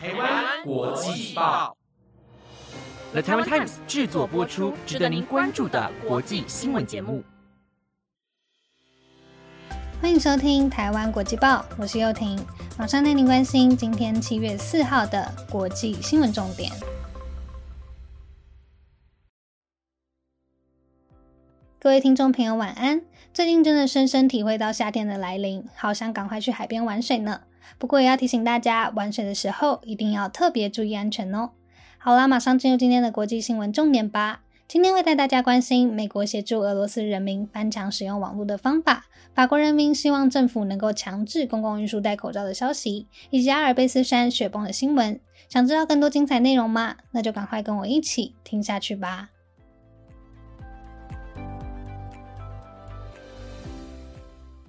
台湾国际报，The Taiwan Times 制作播出，值得您关注的国际新闻节目。欢迎收听《台湾国际报》，我是幼婷，马上带您关心今天七月四号的国际新闻重点。各位听众朋友，晚安！最近真的深深体会到夏天的来临，好想赶快去海边玩水呢。不过也要提醒大家，玩水的时候一定要特别注意安全哦。好啦，马上进入今天的国际新闻重点吧。今天会带大家关心美国协助俄罗斯人民翻墙使用网络的方法，法国人民希望政府能够强制公共运输戴口罩的消息，以及阿尔卑斯山雪崩的新闻。想知道更多精彩内容吗？那就赶快跟我一起听下去吧。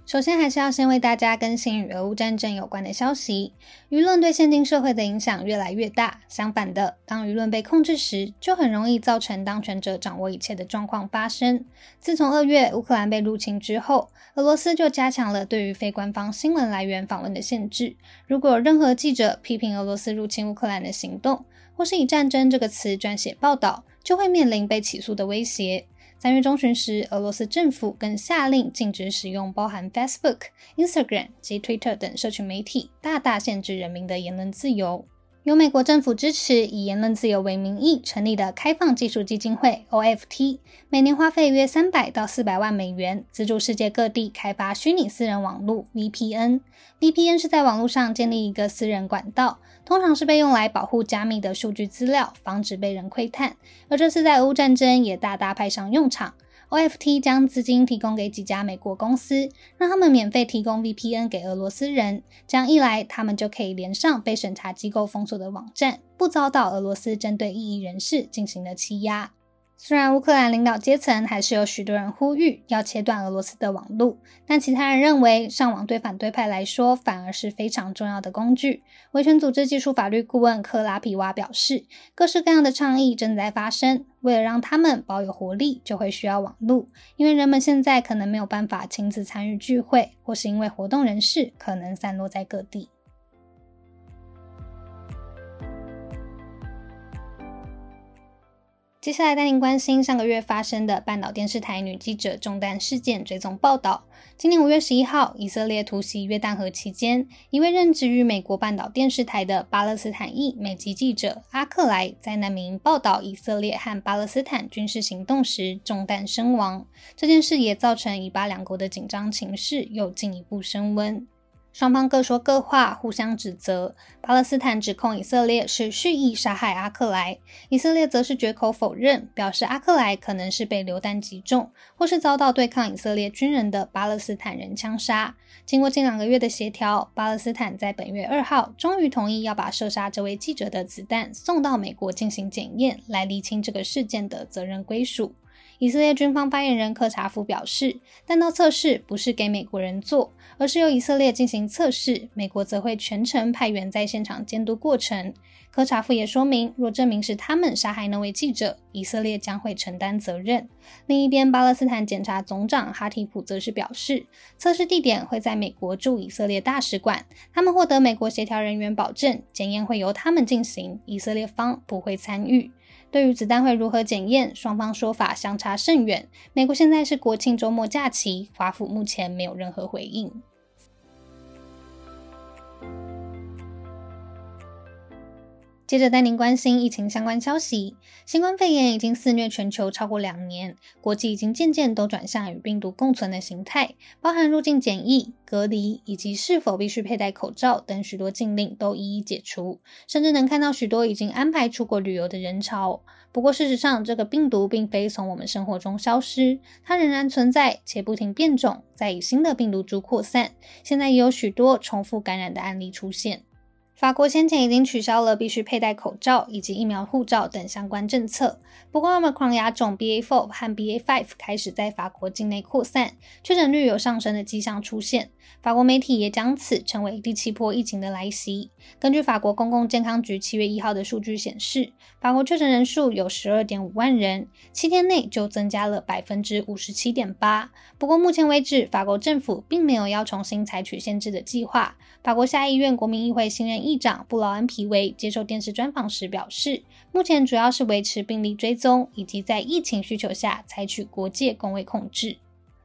首先，还是要先为大家更新与俄乌战争有关的消息。舆论对现今社会的影响越来越大。相反的，当舆论被控制时，就很容易造成当权者掌握一切的状况发生。自从二月乌克兰被入侵之后，俄罗斯就加强了对于非官方新闻来源访问的限制。如果任何记者批评俄罗斯入侵乌克兰的行动，或是以战争这个词撰写报道，就会面临被起诉的威胁。三月中旬时，俄罗斯政府更下令禁止使用包含 Facebook、Instagram 及 Twitter 等社群媒体，大大限制人民的言论自由。由美国政府支持，以言论自由为名义成立的开放技术基金会 （OFT），每年花费约三百到四百万美元，资助世界各地开发虚拟私人网络 （VPN）。VPN 是在网络上建立一个私人管道，通常是被用来保护加密的数据资料，防止被人窥探。而这次在俄乌战争也大大派上用场。OFT 将资金提供给几家美国公司，让他们免费提供 VPN 给俄罗斯人。这样一来，他们就可以连上被审查机构封锁的网站，不遭到俄罗斯针对异议人士进行的欺压。虽然乌克兰领导阶层还是有许多人呼吁要切断俄罗斯的网络，但其他人认为上网对反对派来说反而是非常重要的工具。维权组织技术法律顾问克拉皮瓦表示，各式各样的倡议正在发生，为了让他们保有活力，就会需要网络，因为人们现在可能没有办法亲自参与聚会，或是因为活动人士可能散落在各地。接下来带您关心上个月发生的半岛电视台女记者中弹事件追踪报道。今年五月十一号，以色列突袭约旦河期间，一位任职于美国半岛电视台的巴勒斯坦裔美籍记者阿克莱，在难民报道以色列和巴勒斯坦军事行动时中弹身亡。这件事也造成以巴两国的紧张情势又进一步升温。双方各说各话，互相指责。巴勒斯坦指控以色列是蓄意杀害阿克莱，以色列则是绝口否认，表示阿克莱可能是被流弹击中，或是遭到对抗以色列军人的巴勒斯坦人枪杀。经过近两个月的协调，巴勒斯坦在本月二号终于同意要把射杀这位记者的子弹送到美国进行检验，来厘清这个事件的责任归属。以色列军方发言人科查夫表示，弹道测试不是给美国人做，而是由以色列进行测试，美国则会全程派员在现场监督过程。科查夫也说明，若证明是他们杀害那位记者，以色列将会承担责任。另一边，巴勒斯坦检察总长哈提普则是表示，测试地点会在美国驻以色列大使馆，他们获得美国协调人员保证，检验会由他们进行，以色列方不会参与。对于子弹会如何检验，双方说法相差甚远。美国现在是国庆周末假期，华府目前没有任何回应。接着带您关心疫情相关消息。新冠肺炎已经肆虐全球超过两年，国际已经渐渐都转向与病毒共存的形态，包含入境检疫、隔离以及是否必须佩戴口罩等许多禁令都一一解除，甚至能看到许多已经安排出国旅游的人潮。不过，事实上，这个病毒并非从我们生活中消失，它仍然存在，且不停变种，在以新的病毒株扩散。现在也有许多重复感染的案例出现。法国先前已经取消了必须佩戴口罩以及疫苗护照等相关政策。不过，Omicron 亚种 BA.4 和 BA.5 开始在法国境内扩散，确诊率有上升的迹象出现。法国媒体也将此称为第七波疫情的来袭。根据法国公共健康局七月一号的数据显示，法国确诊人数有十二点五万人，七天内就增加了百分之五十七点八。不过，目前为止，法国政府并没有要重新采取限制的计划。法国下议院国民议会新任议议长布劳恩皮维接受电视专访时表示，目前主要是维持病例追踪，以及在疫情需求下采取国界工位控制。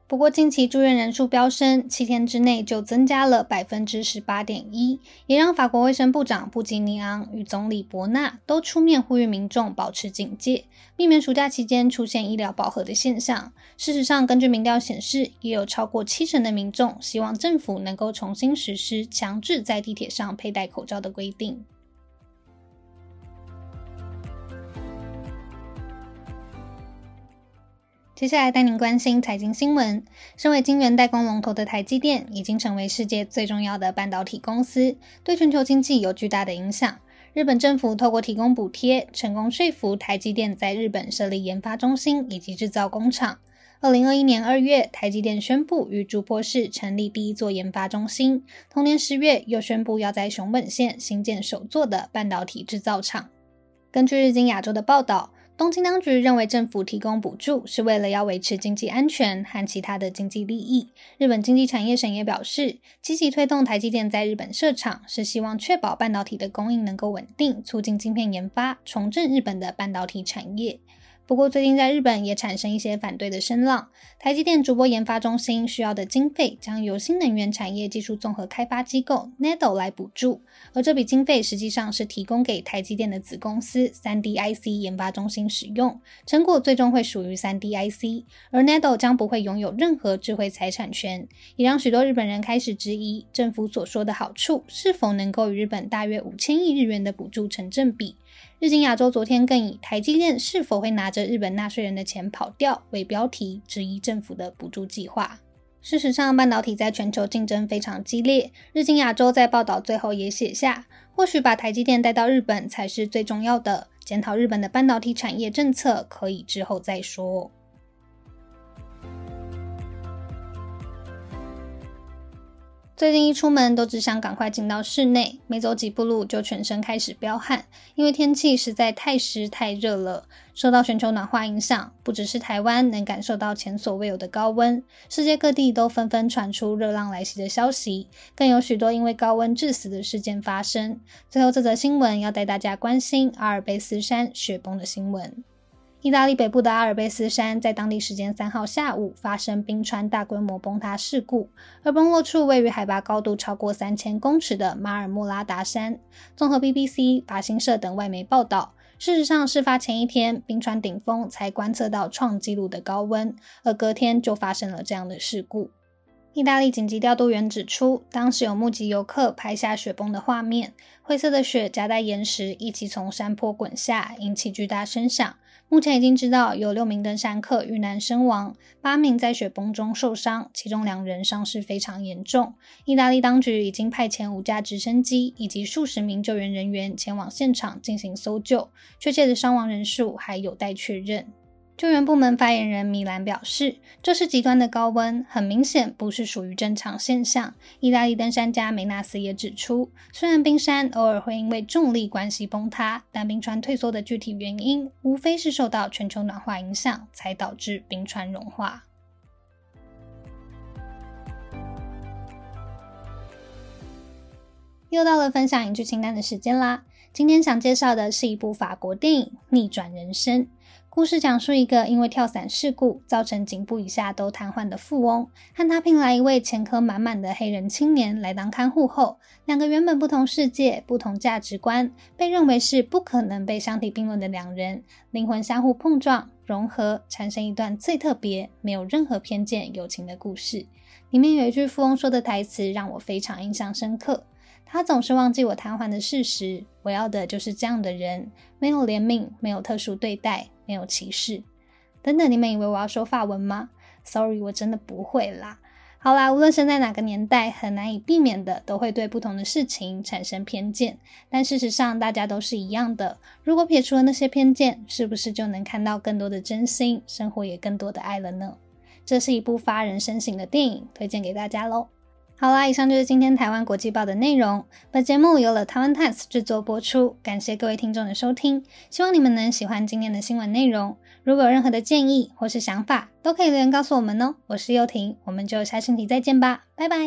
不过，近期住院人数飙升，七天之内就增加了百分之十八点一，也让法国卫生部长布吉尼昂与总理伯纳都出面呼吁民众保持警戒，避免暑假期间出现医疗饱和的现象。事实上，根据民调显示，也有超过七成的民众希望政府能够重新实施强制在地铁上佩戴口罩的规定。接下来带您关心财经新闻。身为晶圆代工龙头的台积电，已经成为世界最重要的半导体公司，对全球经济有巨大的影响。日本政府透过提供补贴，成功说服台积电在日本设立研发中心以及制造工厂。二零二一年二月，台积电宣布于竹坡市成立第一座研发中心。同年十月，又宣布要在熊本县新建首座的半导体制造厂。根据日经亚洲的报道。东京当局认为，政府提供补助是为了要维持经济安全和其他的经济利益。日本经济产业省也表示，积极推动台积电在日本设厂，是希望确保半导体的供应能够稳定，促进晶片研发，重振日本的半导体产业。不过，最近在日本也产生一些反对的声浪。台积电主播研发中心需要的经费将由新能源产业技术综合开发机构 NEDO 来补助，而这笔经费实际上是提供给台积电的子公司三 D IC 研发中心使用，成果最终会属于三 D IC，而 NEDO 将不会拥有任何智慧财产权，也让许多日本人开始质疑政府所说的好处是否能够与日本大约五千亿日元的补助成正比。日经亚洲昨天更以“台积电是否会拿着日本纳税人的钱跑掉”为标题，质疑政府的补助计划。事实上，半导体在全球竞争非常激烈。日经亚洲在报道最后也写下：“或许把台积电带到日本才是最重要的。检讨日本的半导体产业政策，可以之后再说。”最近一出门都只想赶快进到室内，没走几步路就全身开始飙汗，因为天气实在太湿太热了。受到全球暖化影响，不只是台湾能感受到前所未有的高温，世界各地都纷纷传出热浪来袭的消息，更有许多因为高温致死的事件发生。最后这则新闻要带大家关心阿尔卑斯山雪崩的新闻。意大利北部的阿尔卑斯山在当地时间三号下午发生冰川大规模崩塌事故，而崩落处位于海拔高度超过三千公尺的马尔穆拉达山。综合 BBC、法新社等外媒报道，事实上，事发前一天冰川顶峰才观测到创纪录的高温，而隔天就发生了这样的事故。意大利紧急调度员指出，当时有目击游客拍下雪崩的画面，灰色的雪夹带岩石一起从山坡滚下，引起巨大声响。目前已经知道有六名登山客遇难身亡，八名在雪崩中受伤，其中两人伤势非常严重。意大利当局已经派遣五架直升机以及数十名救援人员前往现场进行搜救，确切的伤亡人数还有待确认。救援部门发言人米兰表示：“这是极端的高温，很明显不是属于正常现象。”意大利登山家梅纳斯也指出，虽然冰山偶尔会因为重力关系崩塌，但冰川退缩的具体原因无非是受到全球暖化影响才导致冰川融化。又到了分享影剧清单的时间啦！今天想介绍的是一部法国电影《逆转人生》。故事讲述一个因为跳伞事故造成颈部以下都瘫痪的富翁，和他聘来一位前科满满的黑人青年来当看护后，两个原本不同世界、不同价值观，被认为是不可能被相提并论的两人，灵魂相互碰撞、融合，产生一段最特别、没有任何偏见、友情的故事。里面有一句富翁说的台词让我非常印象深刻。他总是忘记我瘫痪的事实。我要的就是这样的人，没有怜悯，没有特殊对待，没有歧视。等等，你们以为我要说法文吗？Sorry，我真的不会啦。好啦，无论生在哪个年代，很难以避免的都会对不同的事情产生偏见。但事实上，大家都是一样的。如果撇除了那些偏见，是不是就能看到更多的真心，生活也更多的爱了呢？这是一部发人深省的电影，推荐给大家喽。好啦，以上就是今天台湾国际报的内容。本节目由了台湾 Times 制作播出，感谢各位听众的收听，希望你们能喜欢今天的新闻内容。如果有任何的建议或是想法，都可以留言告诉我们哦。我是幼婷，我们就下星期再见吧，拜拜。